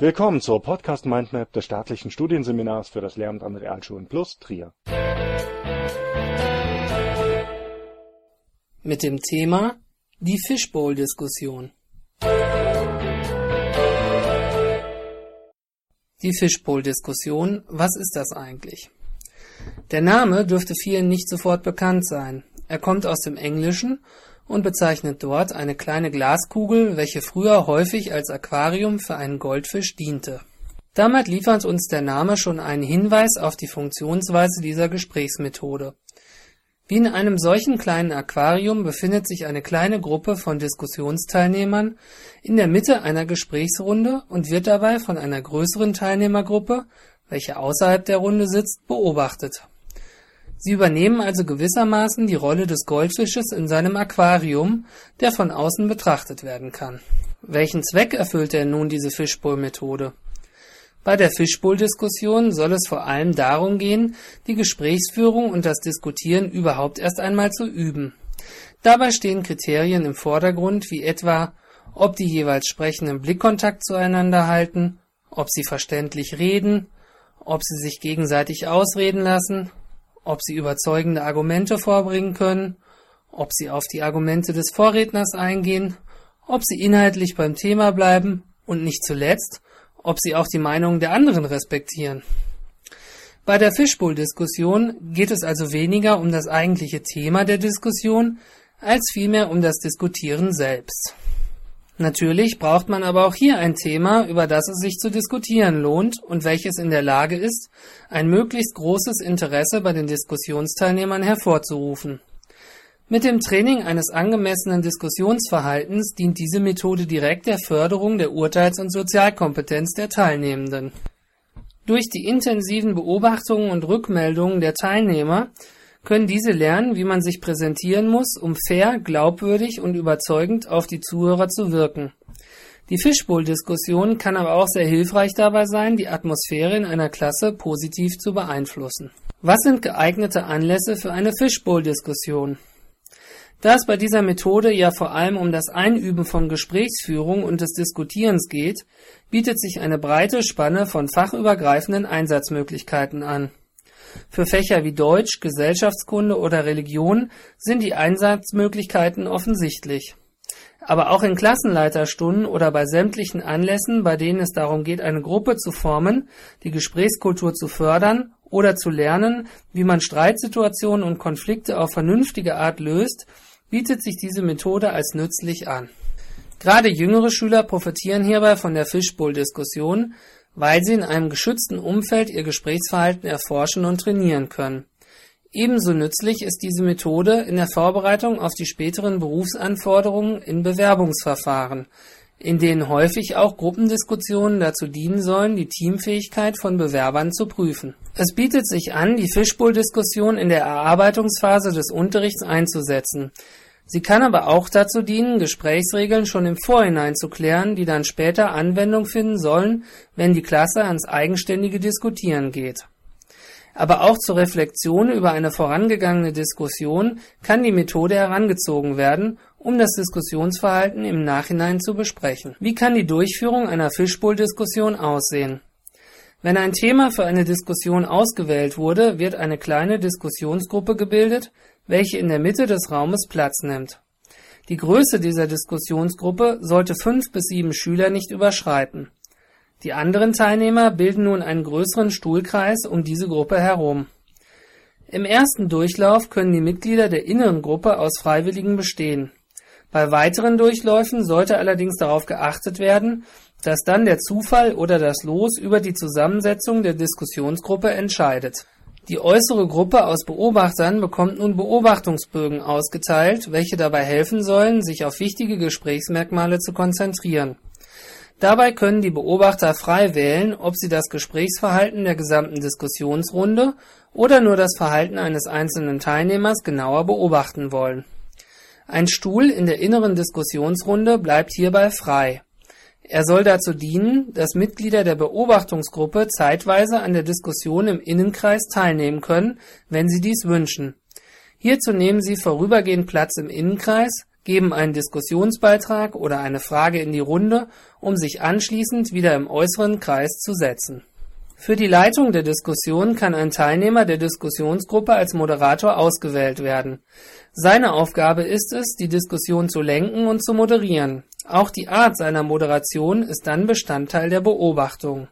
Willkommen zur Podcast Mindmap des staatlichen Studienseminars für das Lehramt an Realschulen Plus Trier. Mit dem Thema die Fishbowl-Diskussion. Die Fishbowl-Diskussion, was ist das eigentlich? Der Name dürfte vielen nicht sofort bekannt sein. Er kommt aus dem Englischen und bezeichnet dort eine kleine Glaskugel, welche früher häufig als Aquarium für einen Goldfisch diente. Damit liefert uns der Name schon einen Hinweis auf die Funktionsweise dieser Gesprächsmethode. Wie in einem solchen kleinen Aquarium befindet sich eine kleine Gruppe von Diskussionsteilnehmern in der Mitte einer Gesprächsrunde und wird dabei von einer größeren Teilnehmergruppe, welche außerhalb der Runde sitzt, beobachtet Sie übernehmen also gewissermaßen die Rolle des Goldfisches in seinem Aquarium, der von außen betrachtet werden kann. Welchen Zweck erfüllt denn nun diese Fishbowl-Methode? Bei der Fishbowl-Diskussion soll es vor allem darum gehen, die Gesprächsführung und das Diskutieren überhaupt erst einmal zu üben. Dabei stehen Kriterien im Vordergrund, wie etwa, ob die jeweils Sprechenden Blickkontakt zueinander halten, ob sie verständlich reden, ob sie sich gegenseitig ausreden lassen, ob sie überzeugende Argumente vorbringen können, ob sie auf die Argumente des Vorredners eingehen, ob sie inhaltlich beim Thema bleiben und nicht zuletzt, ob sie auch die Meinungen der anderen respektieren. Bei der Fishbowl-Diskussion geht es also weniger um das eigentliche Thema der Diskussion, als vielmehr um das Diskutieren selbst. Natürlich braucht man aber auch hier ein Thema, über das es sich zu diskutieren lohnt und welches in der Lage ist, ein möglichst großes Interesse bei den Diskussionsteilnehmern hervorzurufen. Mit dem Training eines angemessenen Diskussionsverhaltens dient diese Methode direkt der Förderung der Urteils- und Sozialkompetenz der Teilnehmenden. Durch die intensiven Beobachtungen und Rückmeldungen der Teilnehmer können diese lernen, wie man sich präsentieren muss, um fair, glaubwürdig und überzeugend auf die Zuhörer zu wirken. Die Fishbowl-Diskussion kann aber auch sehr hilfreich dabei sein, die Atmosphäre in einer Klasse positiv zu beeinflussen. Was sind geeignete Anlässe für eine Fishbowl-Diskussion? Da es bei dieser Methode ja vor allem um das Einüben von Gesprächsführung und des Diskutierens geht, bietet sich eine breite Spanne von fachübergreifenden Einsatzmöglichkeiten an. Für Fächer wie Deutsch, Gesellschaftskunde oder Religion sind die Einsatzmöglichkeiten offensichtlich. Aber auch in Klassenleiterstunden oder bei sämtlichen Anlässen, bei denen es darum geht, eine Gruppe zu formen, die Gesprächskultur zu fördern oder zu lernen, wie man Streitsituationen und Konflikte auf vernünftige Art löst, bietet sich diese Methode als nützlich an. Gerade jüngere Schüler profitieren hierbei von der Fishbowl-Diskussion, weil sie in einem geschützten Umfeld ihr Gesprächsverhalten erforschen und trainieren können. Ebenso nützlich ist diese Methode in der Vorbereitung auf die späteren Berufsanforderungen in Bewerbungsverfahren, in denen häufig auch Gruppendiskussionen dazu dienen sollen, die Teamfähigkeit von Bewerbern zu prüfen. Es bietet sich an, die Fishbowl-Diskussion in der Erarbeitungsphase des Unterrichts einzusetzen, Sie kann aber auch dazu dienen, Gesprächsregeln schon im Vorhinein zu klären, die dann später Anwendung finden sollen, wenn die Klasse ans eigenständige Diskutieren geht. Aber auch zur Reflexion über eine vorangegangene Diskussion kann die Methode herangezogen werden, um das Diskussionsverhalten im Nachhinein zu besprechen. Wie kann die Durchführung einer Fishbowl-Diskussion aussehen? Wenn ein Thema für eine Diskussion ausgewählt wurde, wird eine kleine Diskussionsgruppe gebildet, welche in der Mitte des Raumes Platz nimmt. Die Größe dieser Diskussionsgruppe sollte fünf bis sieben Schüler nicht überschreiten. Die anderen Teilnehmer bilden nun einen größeren Stuhlkreis um diese Gruppe herum. Im ersten Durchlauf können die Mitglieder der inneren Gruppe aus Freiwilligen bestehen. Bei weiteren Durchläufen sollte allerdings darauf geachtet werden, dass dann der Zufall oder das Los über die Zusammensetzung der Diskussionsgruppe entscheidet. Die äußere Gruppe aus Beobachtern bekommt nun Beobachtungsbögen ausgeteilt, welche dabei helfen sollen, sich auf wichtige Gesprächsmerkmale zu konzentrieren. Dabei können die Beobachter frei wählen, ob sie das Gesprächsverhalten der gesamten Diskussionsrunde oder nur das Verhalten eines einzelnen Teilnehmers genauer beobachten wollen. Ein Stuhl in der inneren Diskussionsrunde bleibt hierbei frei er soll dazu dienen, dass Mitglieder der Beobachtungsgruppe zeitweise an der Diskussion im Innenkreis teilnehmen können, wenn sie dies wünschen. Hierzu nehmen sie vorübergehend Platz im Innenkreis, geben einen Diskussionsbeitrag oder eine Frage in die Runde, um sich anschließend wieder im äußeren Kreis zu setzen. Für die Leitung der Diskussion kann ein Teilnehmer der Diskussionsgruppe als Moderator ausgewählt werden. Seine Aufgabe ist es, die Diskussion zu lenken und zu moderieren. Auch die Art seiner Moderation ist dann Bestandteil der Beobachtung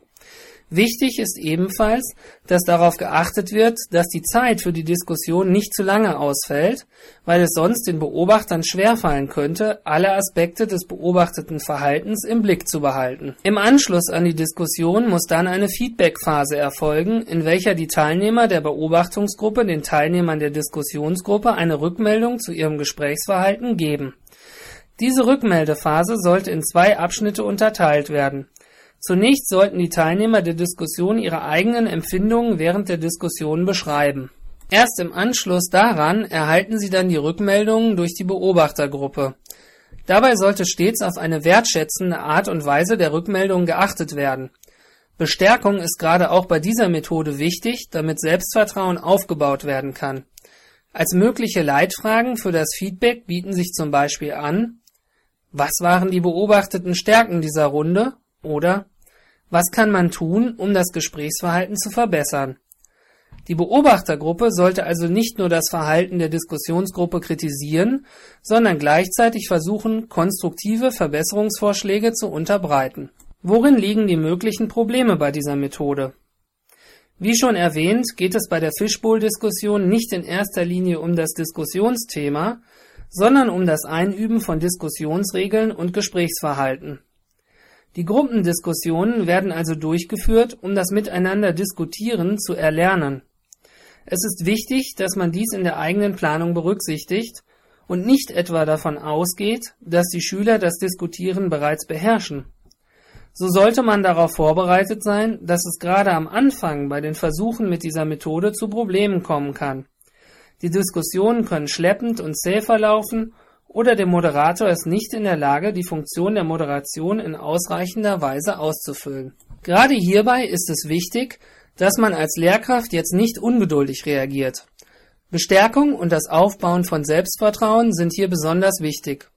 Wichtig ist ebenfalls, dass darauf geachtet wird, dass die Zeit für die Diskussion nicht zu lange ausfällt, weil es sonst den Beobachtern schwerfallen könnte, alle Aspekte des beobachteten Verhaltens im Blick zu behalten. Im Anschluss an die Diskussion muss dann eine Feedback-Phase erfolgen, in welcher die Teilnehmer der Beobachtungsgruppe den Teilnehmern der Diskussionsgruppe eine Rückmeldung zu ihrem Gesprächsverhalten geben. Diese Rückmeldephase sollte in zwei Abschnitte unterteilt werden Zunächst sollten die Teilnehmer der Diskussion ihre eigenen Empfindungen während der Diskussion beschreiben. Erst im Anschluss daran erhalten sie dann die Rückmeldungen durch die Beobachtergruppe. Dabei sollte stets auf eine wertschätzende Art und Weise der Rückmeldung geachtet werden. Bestärkung ist gerade auch bei dieser Methode wichtig, damit Selbstvertrauen aufgebaut werden kann. Als mögliche Leitfragen für das Feedback bieten sich zum Beispiel an Was waren die beobachteten Stärken dieser Runde oder was kann man tun, um das Gesprächsverhalten zu verbessern? Die Beobachtergruppe sollte also nicht nur das Verhalten der Diskussionsgruppe kritisieren, sondern gleichzeitig versuchen, konstruktive Verbesserungsvorschläge zu unterbreiten. Worin liegen die möglichen Probleme bei dieser Methode? Wie schon erwähnt, geht es bei der Fishbowl-Diskussion nicht in erster Linie um das Diskussionsthema, sondern um das Einüben von Diskussionsregeln und Gesprächsverhalten. Die Gruppendiskussionen werden also durchgeführt, um das Miteinander Diskutieren zu erlernen. Es ist wichtig, dass man dies in der eigenen Planung berücksichtigt und nicht etwa davon ausgeht, dass die Schüler das Diskutieren bereits beherrschen. So sollte man darauf vorbereitet sein, dass es gerade am Anfang bei den Versuchen mit dieser Methode zu Problemen kommen kann. Die Diskussionen können schleppend und zäh verlaufen oder der Moderator ist nicht in der Lage, die Funktion der Moderation in ausreichender Weise auszufüllen. Gerade hierbei ist es wichtig, dass man als Lehrkraft jetzt nicht ungeduldig reagiert. Bestärkung und das Aufbauen von Selbstvertrauen sind hier besonders wichtig.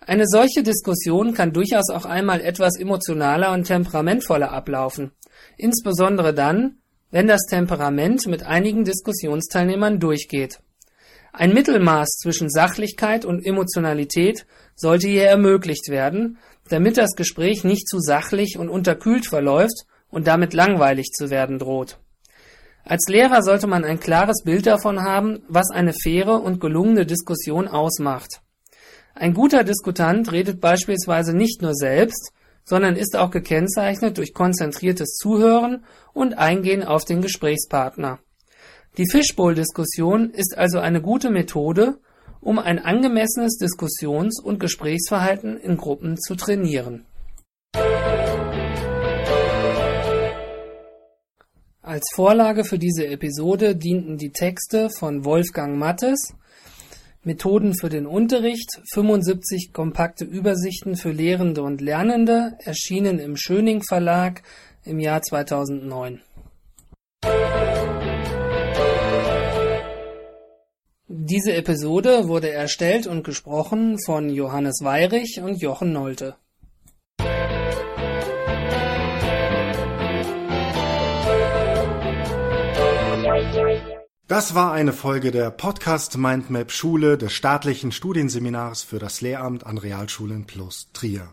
Eine solche Diskussion kann durchaus auch einmal etwas emotionaler und temperamentvoller ablaufen, insbesondere dann, wenn das Temperament mit einigen Diskussionsteilnehmern durchgeht. Ein Mittelmaß zwischen Sachlichkeit und Emotionalität sollte hier ermöglicht werden, damit das Gespräch nicht zu sachlich und unterkühlt verläuft und damit langweilig zu werden droht. Als Lehrer sollte man ein klares Bild davon haben, was eine faire und gelungene Diskussion ausmacht. Ein guter Diskutant redet beispielsweise nicht nur selbst, sondern ist auch gekennzeichnet durch konzentriertes Zuhören und Eingehen auf den Gesprächspartner. Die Fishbowl-Diskussion ist also eine gute Methode, um ein angemessenes Diskussions- und Gesprächsverhalten in Gruppen zu trainieren. Als Vorlage für diese Episode dienten die Texte von Wolfgang Mattes, Methoden für den Unterricht, 75 kompakte Übersichten für Lehrende und Lernende, erschienen im Schöning Verlag im Jahr 2009. Diese Episode wurde erstellt und gesprochen von Johannes Weyrich und Jochen Nolte. Das war eine Folge der Podcast Mindmap Schule des staatlichen Studienseminars für das Lehramt an Realschulen plus Trier.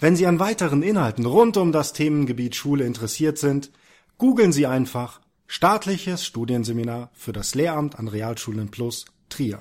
Wenn Sie an weiteren Inhalten rund um das Themengebiet Schule interessiert sind, googeln Sie einfach Staatliches Studienseminar für das Lehramt an Realschulen Plus Trier.